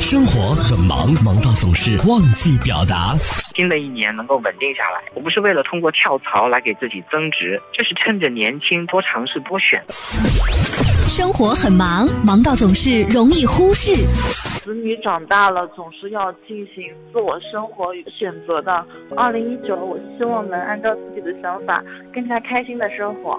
生活很忙，忙到总是忘记表达。新的一年能够稳定下来，我不是为了通过跳槽来给自己增值，就是趁着年轻多尝试多选。生活很忙，忙到总是容易忽视。子女长大了，总是要进行自我生活与选择的。二零一九，我希望能按照自己的想法，更加开心的生活。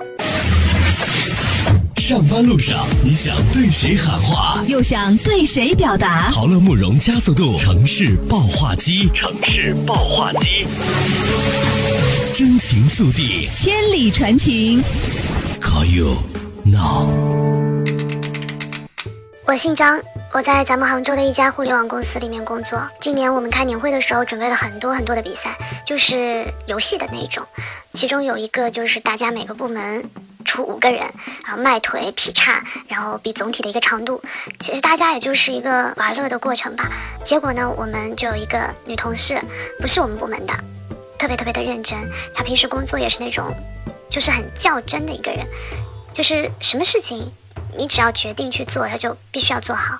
上班路上，你想对谁喊话，又想对谁表达？陶乐慕容加速度城市爆话机，城市爆话机，真情速递，千里传情。Call you now。我姓张，我在咱们杭州的一家互联网公司里面工作。今年我们开年会的时候，准备了很多很多的比赛，就是游戏的那种。其中有一个就是大家每个部门。出五个人，然后迈腿劈叉，然后比总体的一个长度。其实大家也就是一个玩乐的过程吧。结果呢，我们就有一个女同事，不是我们部门的，特别特别的认真。她平时工作也是那种，就是很较真的一个人，就是什么事情你只要决定去做，她就必须要做好。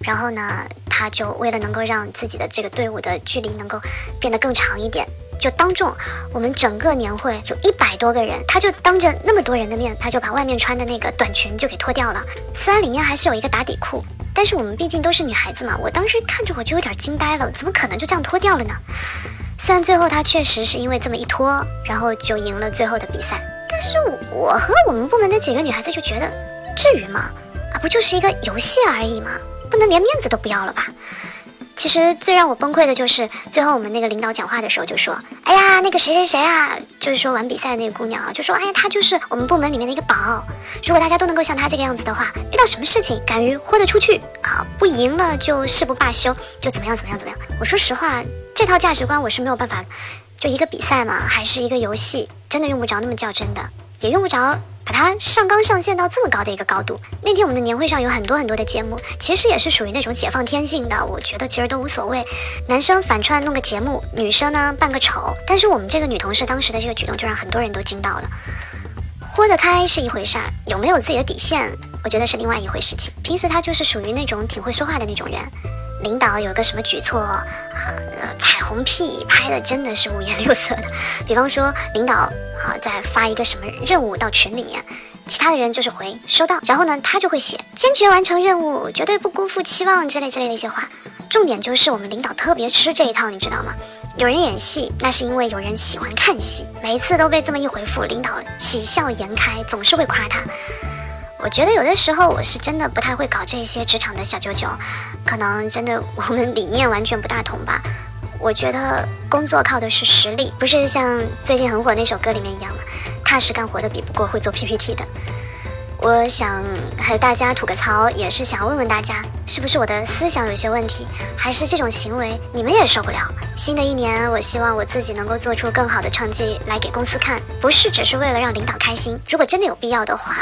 然后呢，她就为了能够让自己的这个队伍的距离能够变得更长一点。就当众，我们整个年会有一百多个人，他就当着那么多人的面，他就把外面穿的那个短裙就给脱掉了。虽然里面还是有一个打底裤，但是我们毕竟都是女孩子嘛，我当时看着我就有点惊呆了，怎么可能就这样脱掉了呢？虽然最后他确实是因为这么一脱，然后就赢了最后的比赛，但是我和我们部门的几个女孩子就觉得，至于吗？啊，不就是一个游戏而已吗？不能连面子都不要了吧？其实最让我崩溃的就是最后我们那个领导讲话的时候就说：“哎呀，那个谁谁谁啊，就是说玩比赛的那个姑娘啊，就说哎呀，她就是我们部门里面的一个宝。如果大家都能够像她这个样子的话，遇到什么事情敢于豁得出去啊，不赢了就誓不罢休，就怎么样怎么样怎么样。我说实话，这套价值观我是没有办法，就一个比赛嘛，还是一个游戏，真的用不着那么较真的，也用不着。”把它上纲上线到这么高的一个高度。那天我们的年会上有很多很多的节目，其实也是属于那种解放天性的。我觉得其实都无所谓，男生反串弄个节目，女生呢扮个丑。但是我们这个女同事当时的这个举动，就让很多人都惊到了。豁得开是一回事儿，有没有自己的底线，我觉得是另外一回事情。平时她就是属于那种挺会说话的那种人。领导有个什么举措啊？呃彩虹屁拍的真的是五颜六色的。比方说，领导啊在发一个什么任务到群里面，其他的人就是回收到，然后呢他就会写坚决完成任务，绝对不辜负期望之类之类的一些话。重点就是我们领导特别吃这一套，你知道吗？有人演戏，那是因为有人喜欢看戏。每一次都被这么一回复，领导喜笑颜开，总是会夸他。我觉得有的时候我是真的不太会搞这些职场的小九九，可能真的我们理念完全不大同吧。我觉得工作靠的是实力，不是像最近很火那首歌里面一样嘛，踏实干活的比不过会做 PPT 的。我想和大家吐个槽，也是想问问大家，是不是我的思想有些问题，还是这种行为你们也受不了？新的一年，我希望我自己能够做出更好的成绩来给公司看，不是只是为了让领导开心。如果真的有必要的话，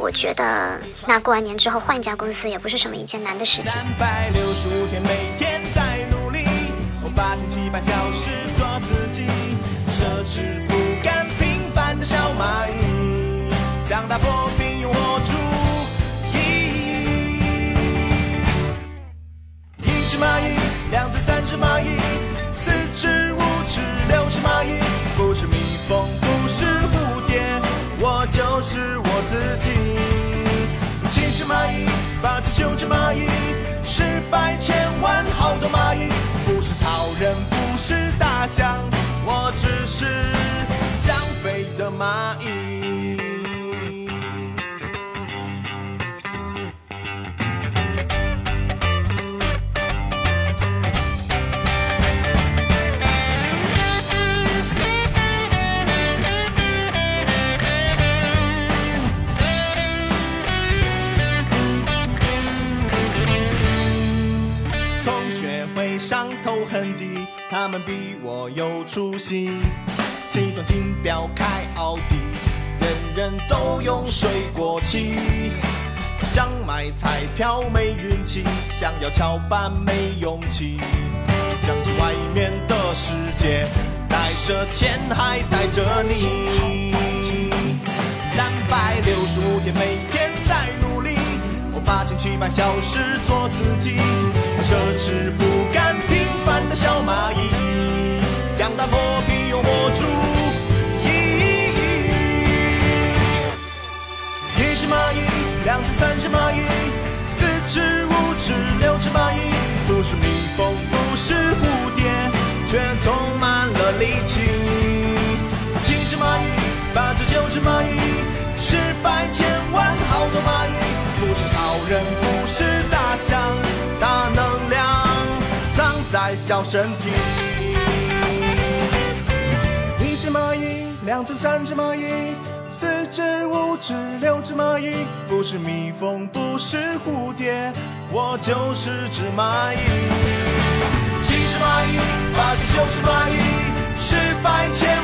我觉得那过完年之后换一家公司也不是什么一件难的事情。三百六十五天，每天在努力，我八千七百小时做自己，奢侈百千万好多蚂蚁，不是超人，不是大象，我只是想飞的蚂蚁。比我有出息西装金表开奥迪人人都用水果器想买彩票没运气想要翘班没勇气想去外面的世界带着钱还带着你三百六十五天每天在努力我八千七百小时做自己奢侈不甘平凡的小马那破冰有活出意义。一只蚂蚁，两只三只蚂蚁，四只五只六只蚂蚁，不是蜜蜂，不是蝴蝶，却充满了力气。七只蚂蚁，八只九只蚂蚁，十百千万好多蚂蚁，不是超人，不是大象，大能量藏在小身体。两只三只蚂蚁。四只、五只、六只蚂蚁，不是蜜蜂，不是蝴蝶，我就是只蚂蚁。七只蚂蚁，八只、九只蚂蚁，十百千